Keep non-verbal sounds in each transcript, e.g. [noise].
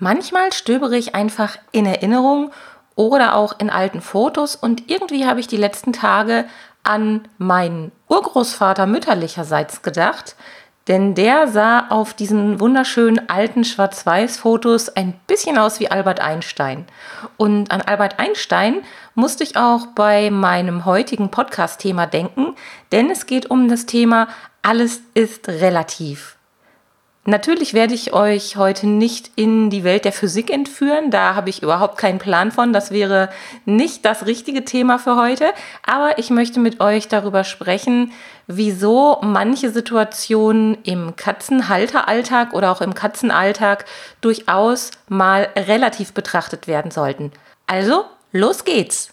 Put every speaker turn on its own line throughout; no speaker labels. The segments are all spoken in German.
Manchmal stöbere ich einfach in Erinnerung oder auch in alten Fotos und irgendwie habe ich die letzten Tage an meinen Urgroßvater mütterlicherseits gedacht, denn der sah auf diesen wunderschönen alten Schwarz-Weiß-Fotos ein bisschen aus wie Albert Einstein. Und an Albert Einstein musste ich auch bei meinem heutigen Podcast-Thema denken, denn es geht um das Thema Alles ist relativ. Natürlich werde ich euch heute nicht in die Welt der Physik entführen, da habe ich überhaupt keinen Plan von, das wäre nicht das richtige Thema für heute, aber ich möchte mit euch darüber sprechen, wieso manche Situationen im Katzenhalteralltag oder auch im Katzenalltag durchaus mal relativ betrachtet werden sollten. Also, los geht's!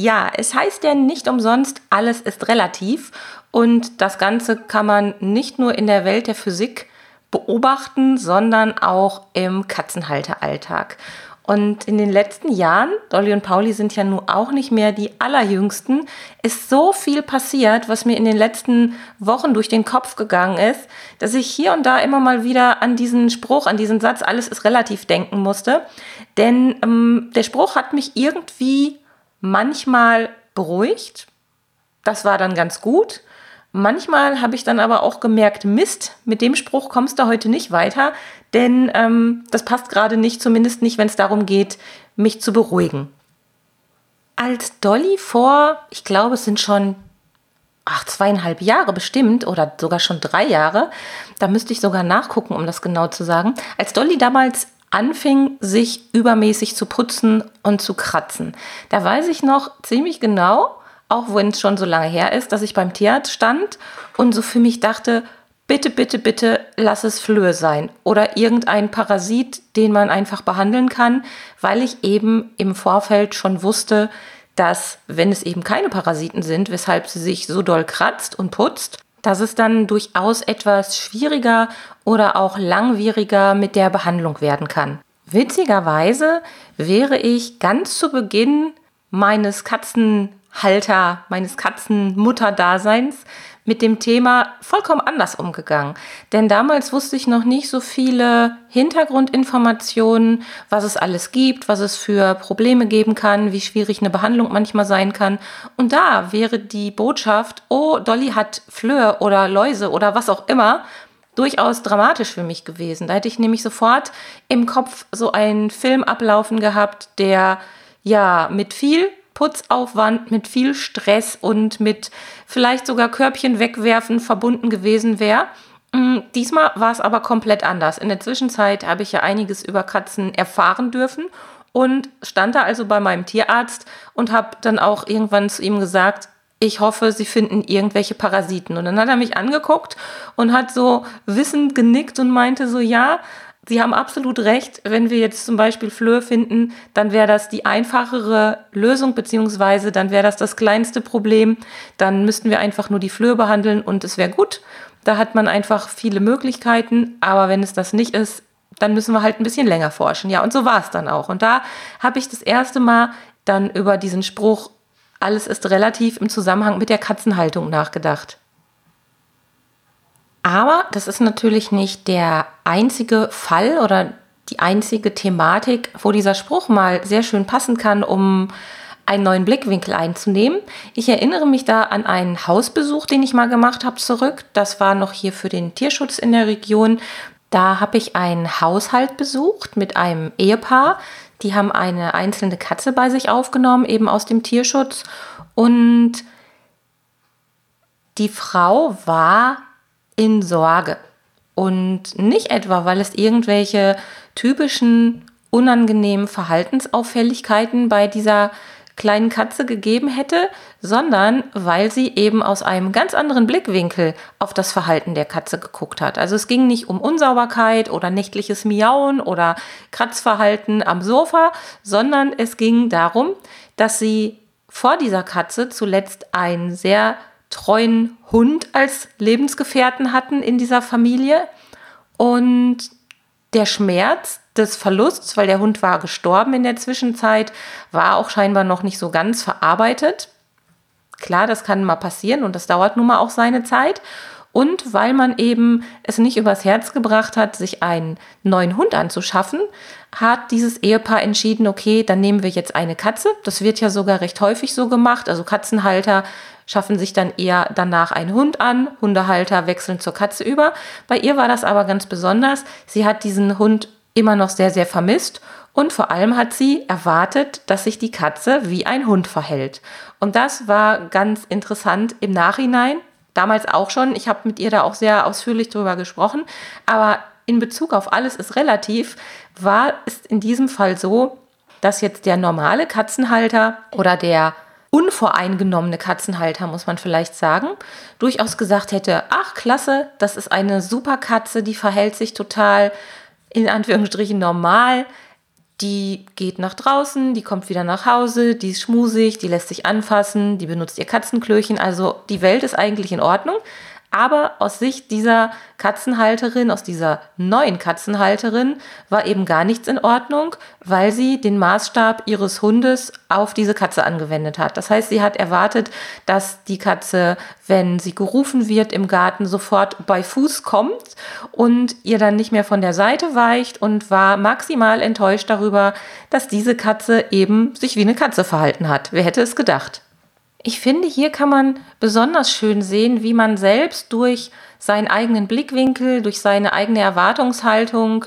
Ja, es heißt ja nicht umsonst, alles ist relativ und das Ganze kann man nicht nur in der Welt der Physik beobachten, sondern auch im Katzenhalteralltag. Und in den letzten Jahren, Dolly und Pauli sind ja nun auch nicht mehr die allerjüngsten, ist so viel passiert, was mir in den letzten Wochen durch den Kopf gegangen ist, dass ich hier und da immer mal wieder an diesen Spruch, an diesen Satz, alles ist relativ denken musste. Denn ähm, der Spruch hat mich irgendwie manchmal beruhigt. Das war dann ganz gut. Manchmal habe ich dann aber auch gemerkt, Mist, mit dem Spruch kommst du heute nicht weiter, denn ähm, das passt gerade nicht, zumindest nicht, wenn es darum geht, mich zu beruhigen. Als Dolly vor, ich glaube, es sind schon ach, zweieinhalb Jahre bestimmt oder sogar schon drei Jahre, da müsste ich sogar nachgucken, um das genau zu sagen, als Dolly damals anfing, sich übermäßig zu putzen und zu kratzen. Da weiß ich noch ziemlich genau, auch wenn es schon so lange her ist, dass ich beim Tierarzt stand und so für mich dachte, bitte, bitte, bitte lass es Flöhe sein oder irgendein Parasit, den man einfach behandeln kann, weil ich eben im Vorfeld schon wusste, dass wenn es eben keine Parasiten sind, weshalb sie sich so doll kratzt und putzt, dass es dann durchaus etwas schwieriger oder auch langwieriger mit der Behandlung werden kann. Witzigerweise wäre ich ganz zu Beginn meines Katzen Halter meines Katzenmutterdaseins mit dem Thema vollkommen anders umgegangen. Denn damals wusste ich noch nicht so viele Hintergrundinformationen, was es alles gibt, was es für Probleme geben kann, wie schwierig eine Behandlung manchmal sein kann. Und da wäre die Botschaft, oh, Dolly hat Flöhe oder Läuse oder was auch immer, durchaus dramatisch für mich gewesen. Da hätte ich nämlich sofort im Kopf so einen Film ablaufen gehabt, der ja mit viel Putzaufwand, mit viel Stress und mit vielleicht sogar Körbchen wegwerfen verbunden gewesen wäre. Mm, diesmal war es aber komplett anders. In der Zwischenzeit habe ich ja einiges über Katzen erfahren dürfen und stand da also bei meinem Tierarzt und habe dann auch irgendwann zu ihm gesagt, ich hoffe, Sie finden irgendwelche Parasiten. Und dann hat er mich angeguckt und hat so wissend genickt und meinte so, ja, Sie haben absolut recht. Wenn wir jetzt zum Beispiel Flöhe finden, dann wäre das die einfachere Lösung, beziehungsweise dann wäre das das kleinste Problem. Dann müssten wir einfach nur die Flöhe behandeln und es wäre gut. Da hat man einfach viele Möglichkeiten. Aber wenn es das nicht ist, dann müssen wir halt ein bisschen länger forschen. Ja, und so war es dann auch. Und da habe ich das erste Mal dann über diesen Spruch, alles ist relativ im Zusammenhang mit der Katzenhaltung nachgedacht. Aber das ist natürlich nicht der einzige Fall oder die einzige Thematik, wo dieser Spruch mal sehr schön passen kann, um einen neuen Blickwinkel einzunehmen. Ich erinnere mich da an einen Hausbesuch, den ich mal gemacht habe, zurück. Das war noch hier für den Tierschutz in der Region. Da habe ich einen Haushalt besucht mit einem Ehepaar. Die haben eine einzelne Katze bei sich aufgenommen, eben aus dem Tierschutz. Und die Frau war in Sorge. Und nicht etwa, weil es irgendwelche typischen unangenehmen Verhaltensauffälligkeiten bei dieser kleinen Katze gegeben hätte, sondern weil sie eben aus einem ganz anderen Blickwinkel auf das Verhalten der Katze geguckt hat. Also es ging nicht um Unsauberkeit oder nächtliches Miauen oder Kratzverhalten am Sofa, sondern es ging darum, dass sie vor dieser Katze zuletzt einen sehr treuen Hund als Lebensgefährten hatten in dieser Familie und der Schmerz des Verlusts, weil der Hund war gestorben in der Zwischenzeit, war auch scheinbar noch nicht so ganz verarbeitet. Klar, das kann mal passieren und das dauert nun mal auch seine Zeit. Und weil man eben es nicht übers Herz gebracht hat, sich einen neuen Hund anzuschaffen, hat dieses Ehepaar entschieden, okay, dann nehmen wir jetzt eine Katze. Das wird ja sogar recht häufig so gemacht. Also Katzenhalter schaffen sich dann eher danach einen Hund an. Hundehalter wechseln zur Katze über. Bei ihr war das aber ganz besonders. Sie hat diesen Hund immer noch sehr, sehr vermisst. Und vor allem hat sie erwartet, dass sich die Katze wie ein Hund verhält. Und das war ganz interessant im Nachhinein. Damals auch schon. Ich habe mit ihr da auch sehr ausführlich drüber gesprochen. Aber in Bezug auf alles ist relativ, war es in diesem Fall so, dass jetzt der normale Katzenhalter oder der unvoreingenommene Katzenhalter, muss man vielleicht sagen, durchaus gesagt hätte, ach klasse, das ist eine super Katze, die verhält sich total in Anführungsstrichen normal. Die geht nach draußen, die kommt wieder nach Hause, die ist schmusig, die lässt sich anfassen, die benutzt ihr Katzenklöchen. Also die Welt ist eigentlich in Ordnung. Aber aus Sicht dieser Katzenhalterin, aus dieser neuen Katzenhalterin, war eben gar nichts in Ordnung, weil sie den Maßstab ihres Hundes auf diese Katze angewendet hat. Das heißt, sie hat erwartet, dass die Katze, wenn sie gerufen wird im Garten, sofort bei Fuß kommt und ihr dann nicht mehr von der Seite weicht und war maximal enttäuscht darüber, dass diese Katze eben sich wie eine Katze verhalten hat. Wer hätte es gedacht? Ich finde, hier kann man besonders schön sehen, wie man selbst durch seinen eigenen Blickwinkel, durch seine eigene Erwartungshaltung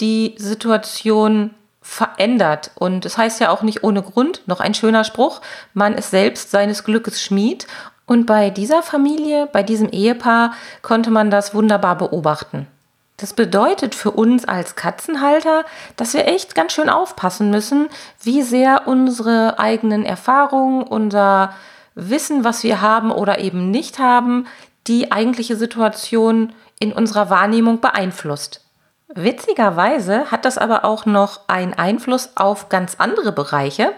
die Situation verändert. Und es das heißt ja auch nicht ohne Grund, noch ein schöner Spruch, man ist selbst seines Glückes Schmied. Und bei dieser Familie, bei diesem Ehepaar konnte man das wunderbar beobachten. Das bedeutet für uns als Katzenhalter, dass wir echt ganz schön aufpassen müssen, wie sehr unsere eigenen Erfahrungen, unser Wissen, was wir haben oder eben nicht haben, die eigentliche Situation in unserer Wahrnehmung beeinflusst. Witzigerweise hat das aber auch noch einen Einfluss auf ganz andere Bereiche.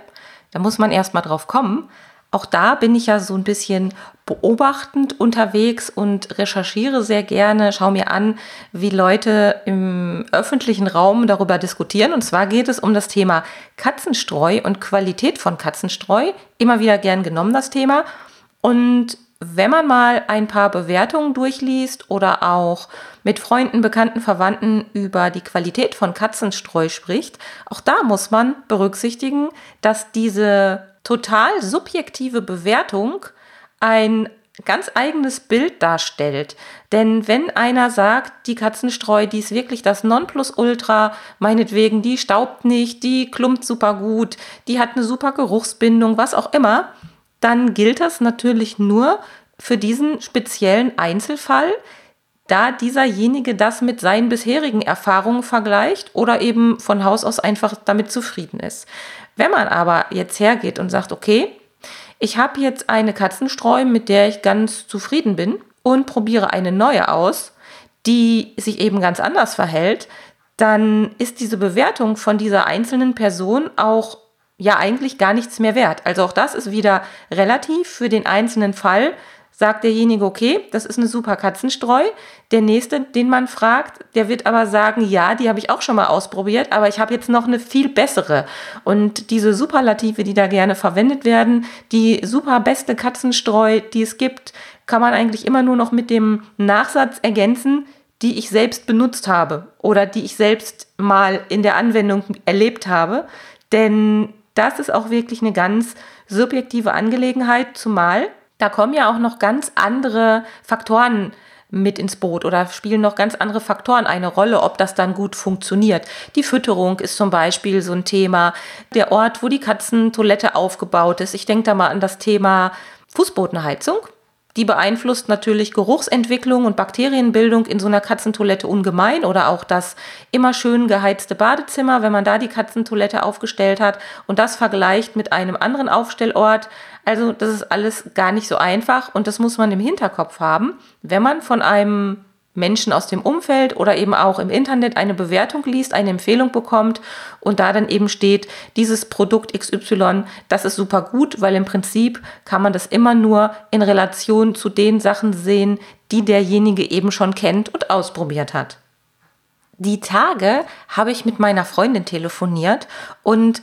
Da muss man erst mal drauf kommen. Auch da bin ich ja so ein bisschen beobachtend unterwegs und recherchiere sehr gerne, schaue mir an, wie Leute im öffentlichen Raum darüber diskutieren. Und zwar geht es um das Thema Katzenstreu und Qualität von Katzenstreu. Immer wieder gern genommen das Thema. Und wenn man mal ein paar Bewertungen durchliest oder auch mit Freunden, Bekannten, Verwandten über die Qualität von Katzenstreu spricht, auch da muss man berücksichtigen, dass diese total subjektive Bewertung ein ganz eigenes Bild darstellt. Denn wenn einer sagt, die Katzenstreu, die ist wirklich das Nonplusultra, meinetwegen, die staubt nicht, die klumpt super gut, die hat eine super Geruchsbindung, was auch immer, dann gilt das natürlich nur für diesen speziellen Einzelfall, da dieserjenige das mit seinen bisherigen Erfahrungen vergleicht oder eben von Haus aus einfach damit zufrieden ist. Wenn man aber jetzt hergeht und sagt, okay, ich habe jetzt eine Katzenstreu, mit der ich ganz zufrieden bin und probiere eine neue aus, die sich eben ganz anders verhält, dann ist diese Bewertung von dieser einzelnen Person auch ja eigentlich gar nichts mehr wert. Also auch das ist wieder relativ für den einzelnen Fall sagt derjenige, okay, das ist eine super Katzenstreu. Der nächste, den man fragt, der wird aber sagen, ja, die habe ich auch schon mal ausprobiert, aber ich habe jetzt noch eine viel bessere. Und diese Superlative, die da gerne verwendet werden, die super beste Katzenstreu, die es gibt, kann man eigentlich immer nur noch mit dem Nachsatz ergänzen, die ich selbst benutzt habe oder die ich selbst mal in der Anwendung erlebt habe. Denn das ist auch wirklich eine ganz subjektive Angelegenheit, zumal da kommen ja auch noch ganz andere Faktoren mit ins Boot oder spielen noch ganz andere Faktoren eine Rolle, ob das dann gut funktioniert. Die Fütterung ist zum Beispiel so ein Thema. Der Ort, wo die Katzentoilette aufgebaut ist. Ich denke da mal an das Thema Fußbodenheizung. Die beeinflusst natürlich Geruchsentwicklung und Bakterienbildung in so einer Katzentoilette ungemein oder auch das immer schön geheizte Badezimmer, wenn man da die Katzentoilette aufgestellt hat und das vergleicht mit einem anderen Aufstellort. Also das ist alles gar nicht so einfach und das muss man im Hinterkopf haben, wenn man von einem Menschen aus dem Umfeld oder eben auch im Internet eine Bewertung liest, eine Empfehlung bekommt und da dann eben steht, dieses Produkt XY, das ist super gut, weil im Prinzip kann man das immer nur in Relation zu den Sachen sehen, die derjenige eben schon kennt und ausprobiert hat. Die Tage habe ich mit meiner Freundin telefoniert und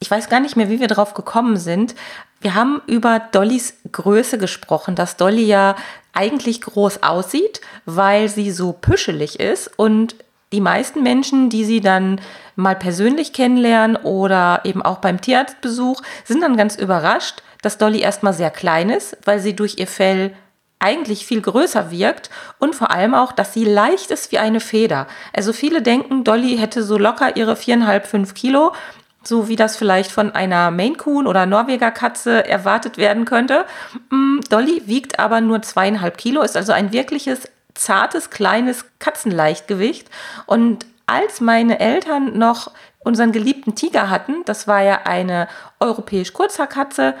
ich weiß gar nicht mehr, wie wir drauf gekommen sind. Wir haben über Dollys Größe gesprochen, dass Dolly ja eigentlich groß aussieht, weil sie so püschelig ist und die meisten Menschen, die sie dann mal persönlich kennenlernen oder eben auch beim Tierarztbesuch, sind dann ganz überrascht, dass Dolly erstmal sehr klein ist, weil sie durch ihr Fell eigentlich viel größer wirkt und vor allem auch, dass sie leicht ist wie eine Feder. Also viele denken, Dolly hätte so locker ihre viereinhalb, fünf Kilo, so wie das vielleicht von einer Maine Coon oder Norweger Katze erwartet werden könnte. Mm, Dolly wiegt aber nur zweieinhalb Kilo, ist also ein wirkliches zartes, kleines Katzenleichtgewicht. Und als meine Eltern noch unseren geliebten Tiger hatten, das war ja eine europäisch Kurzhaarkatze,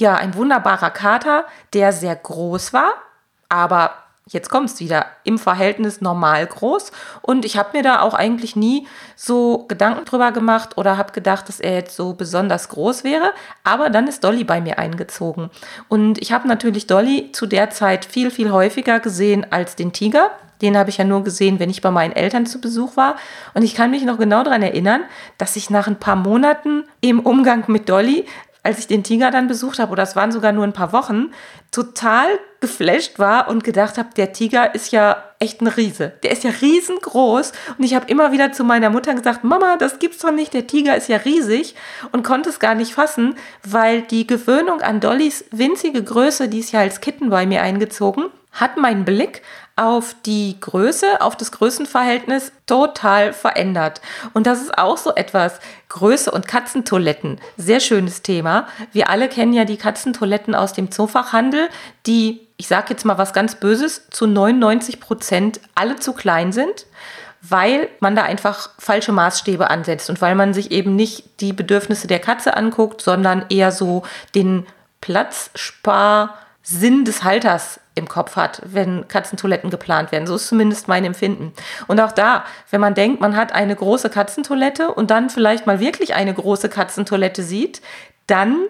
ja, ein wunderbarer Kater, der sehr groß war, aber jetzt kommt es wieder, im Verhältnis normal groß. Und ich habe mir da auch eigentlich nie so Gedanken drüber gemacht oder habe gedacht, dass er jetzt so besonders groß wäre. Aber dann ist Dolly bei mir eingezogen. Und ich habe natürlich Dolly zu der Zeit viel, viel häufiger gesehen als den Tiger. Den habe ich ja nur gesehen, wenn ich bei meinen Eltern zu Besuch war. Und ich kann mich noch genau daran erinnern, dass ich nach ein paar Monaten im Umgang mit Dolly als ich den Tiger dann besucht habe, oder es waren sogar nur ein paar Wochen, total geflasht war und gedacht habe, der Tiger ist ja echt ein Riese. Der ist ja riesengroß. Und ich habe immer wieder zu meiner Mutter gesagt, Mama, das gibt's doch nicht, der Tiger ist ja riesig und konnte es gar nicht fassen, weil die Gewöhnung an Dollys winzige Größe, die ist ja als Kitten bei mir eingezogen, hat meinen Blick auf die Größe, auf das Größenverhältnis total verändert. Und das ist auch so etwas. Größe und Katzentoiletten, sehr schönes Thema. Wir alle kennen ja die Katzentoiletten aus dem Zoofachhandel, die, ich sage jetzt mal was ganz Böses, zu 99 Prozent alle zu klein sind weil man da einfach falsche Maßstäbe ansetzt und weil man sich eben nicht die Bedürfnisse der Katze anguckt, sondern eher so den Platzspar-Sinn des Halters im Kopf hat, wenn Katzentoiletten geplant werden. So ist zumindest mein Empfinden. Und auch da, wenn man denkt, man hat eine große Katzentoilette und dann vielleicht mal wirklich eine große Katzentoilette sieht, dann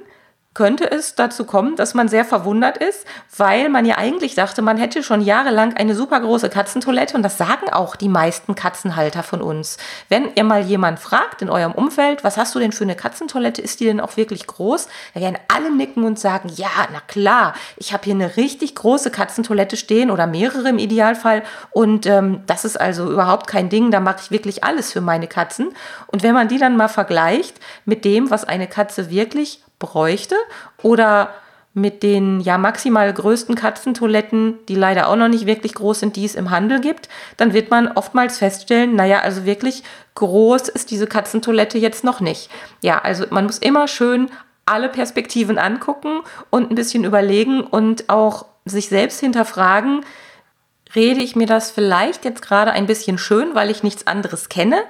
könnte es dazu kommen, dass man sehr verwundert ist, weil man ja eigentlich dachte, man hätte schon jahrelang eine super große Katzentoilette und das sagen auch die meisten Katzenhalter von uns. Wenn ihr mal jemand fragt in eurem Umfeld, was hast du denn für eine Katzentoilette, ist die denn auch wirklich groß? Da werden alle nicken und sagen, ja, na klar, ich habe hier eine richtig große Katzentoilette stehen oder mehrere im Idealfall und ähm, das ist also überhaupt kein Ding, da mache ich wirklich alles für meine Katzen. Und wenn man die dann mal vergleicht mit dem, was eine Katze wirklich bräuchte oder mit den ja maximal größten Katzentoiletten, die leider auch noch nicht wirklich groß sind, die es im Handel gibt, dann wird man oftmals feststellen, naja, also wirklich groß ist diese Katzentoilette jetzt noch nicht. Ja, also man muss immer schön alle Perspektiven angucken und ein bisschen überlegen und auch sich selbst hinterfragen, rede ich mir das vielleicht jetzt gerade ein bisschen schön, weil ich nichts anderes kenne?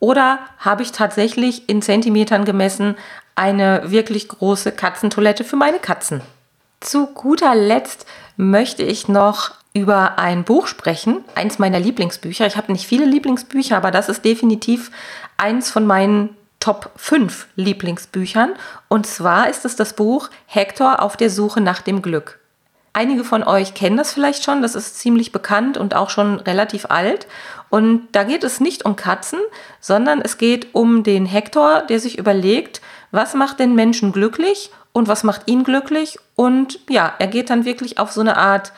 Oder habe ich tatsächlich in Zentimetern gemessen eine wirklich große Katzentoilette für meine Katzen. Zu guter Letzt möchte ich noch über ein Buch sprechen, eins meiner Lieblingsbücher. Ich habe nicht viele Lieblingsbücher, aber das ist definitiv eins von meinen Top 5 Lieblingsbüchern. Und zwar ist es das Buch Hector auf der Suche nach dem Glück. Einige von euch kennen das vielleicht schon, das ist ziemlich bekannt und auch schon relativ alt. Und da geht es nicht um Katzen, sondern es geht um den Hector, der sich überlegt, was macht den Menschen glücklich und was macht ihn glücklich. Und ja, er geht dann wirklich auf so eine Art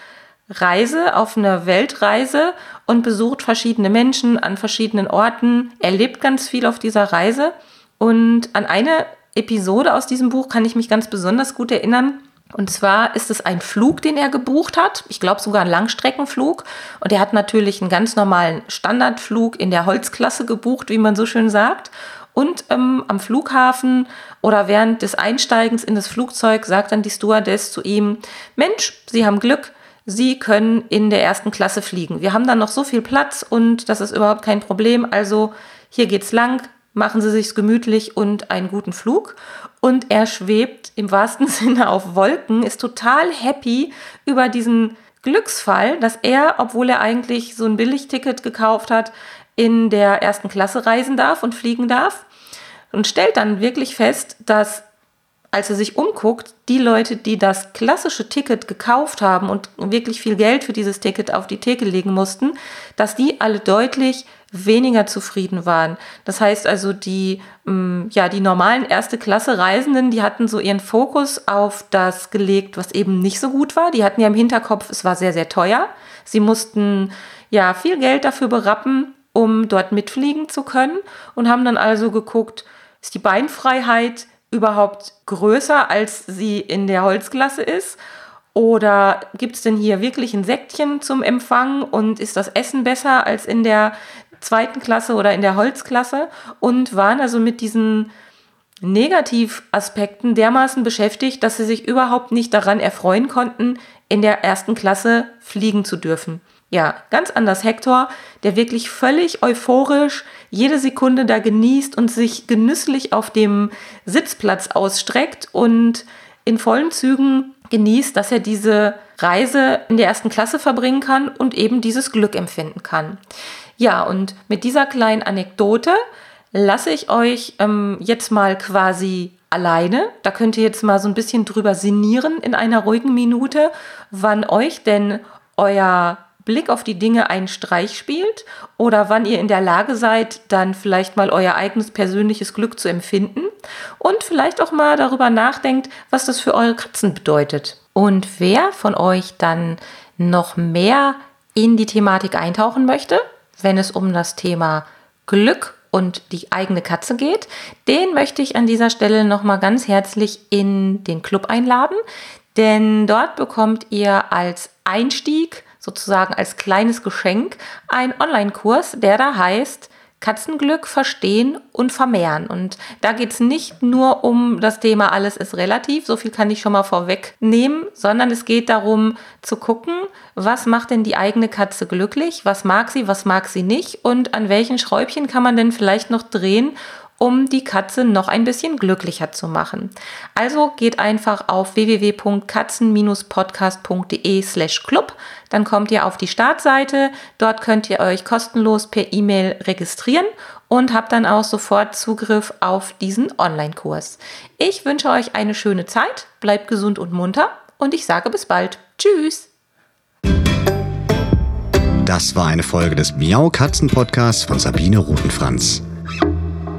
Reise, auf eine Weltreise und besucht verschiedene Menschen an verschiedenen Orten. Er lebt ganz viel auf dieser Reise. Und an eine Episode aus diesem Buch kann ich mich ganz besonders gut erinnern. Und zwar ist es ein Flug, den er gebucht hat. Ich glaube sogar ein Langstreckenflug. Und er hat natürlich einen ganz normalen Standardflug in der Holzklasse gebucht, wie man so schön sagt. Und ähm, am Flughafen oder während des Einsteigens in das Flugzeug sagt dann die Stewardess zu ihm, Mensch, Sie haben Glück, Sie können in der ersten Klasse fliegen. Wir haben dann noch so viel Platz und das ist überhaupt kein Problem. Also hier geht's lang, machen Sie sich's gemütlich und einen guten Flug. Und er schwebt im wahrsten [laughs] Sinne auf Wolken, ist total happy über diesen Glücksfall, dass er, obwohl er eigentlich so ein Billigticket gekauft hat, in der ersten Klasse reisen darf und fliegen darf. Und stellt dann wirklich fest, dass als er sich umguckt, die Leute, die das klassische Ticket gekauft haben und wirklich viel Geld für dieses Ticket auf die Theke legen mussten, dass die alle deutlich weniger zufrieden waren. Das heißt also, die, mm, ja, die normalen erste Klasse Reisenden, die hatten so ihren Fokus auf das gelegt, was eben nicht so gut war. Die hatten ja im Hinterkopf, es war sehr, sehr teuer. Sie mussten ja viel Geld dafür berappen, um dort mitfliegen zu können und haben dann also geguckt, ist die Beinfreiheit überhaupt größer, als sie in der Holzklasse ist? Oder gibt es denn hier wirklich ein Sektchen zum Empfang und ist das Essen besser als in der zweiten Klasse oder in der Holzklasse und waren also mit diesen Negativaspekten dermaßen beschäftigt, dass sie sich überhaupt nicht daran erfreuen konnten, in der ersten Klasse fliegen zu dürfen. Ja, ganz anders Hector, der wirklich völlig euphorisch jede Sekunde da genießt und sich genüsslich auf dem Sitzplatz ausstreckt und in vollen Zügen genießt, dass er diese Reise in der ersten Klasse verbringen kann und eben dieses Glück empfinden kann. Ja, und mit dieser kleinen Anekdote lasse ich euch ähm, jetzt mal quasi alleine. Da könnt ihr jetzt mal so ein bisschen drüber sinnieren in einer ruhigen Minute, wann euch denn euer Blick auf die Dinge einen Streich spielt oder wann ihr in der Lage seid, dann vielleicht mal euer eigenes persönliches Glück zu empfinden und vielleicht auch mal darüber nachdenkt, was das für eure Katzen bedeutet. Und wer von euch dann noch mehr in die Thematik eintauchen möchte, wenn es um das Thema Glück und die eigene Katze geht, den möchte ich an dieser Stelle nochmal ganz herzlich in den Club einladen, denn dort bekommt ihr als Einstieg, sozusagen als kleines Geschenk, einen Online-Kurs, der da heißt Katzenglück verstehen und vermehren. Und da geht es nicht nur um das Thema alles ist relativ, so viel kann ich schon mal vorwegnehmen, sondern es geht darum zu gucken, was macht denn die eigene Katze glücklich, was mag sie, was mag sie nicht und an welchen Schräubchen kann man denn vielleicht noch drehen, um die Katze noch ein bisschen glücklicher zu machen. Also geht einfach auf www.katzen-podcast.de slash club, dann kommt ihr auf die Startseite, dort könnt ihr euch kostenlos per E-Mail registrieren und habt dann auch sofort Zugriff auf diesen Online-Kurs. Ich wünsche euch eine schöne Zeit, bleibt gesund und munter und ich sage bis bald. Tschüss!
Das war eine Folge des Miau Katzen Podcasts von Sabine Rutenfranz.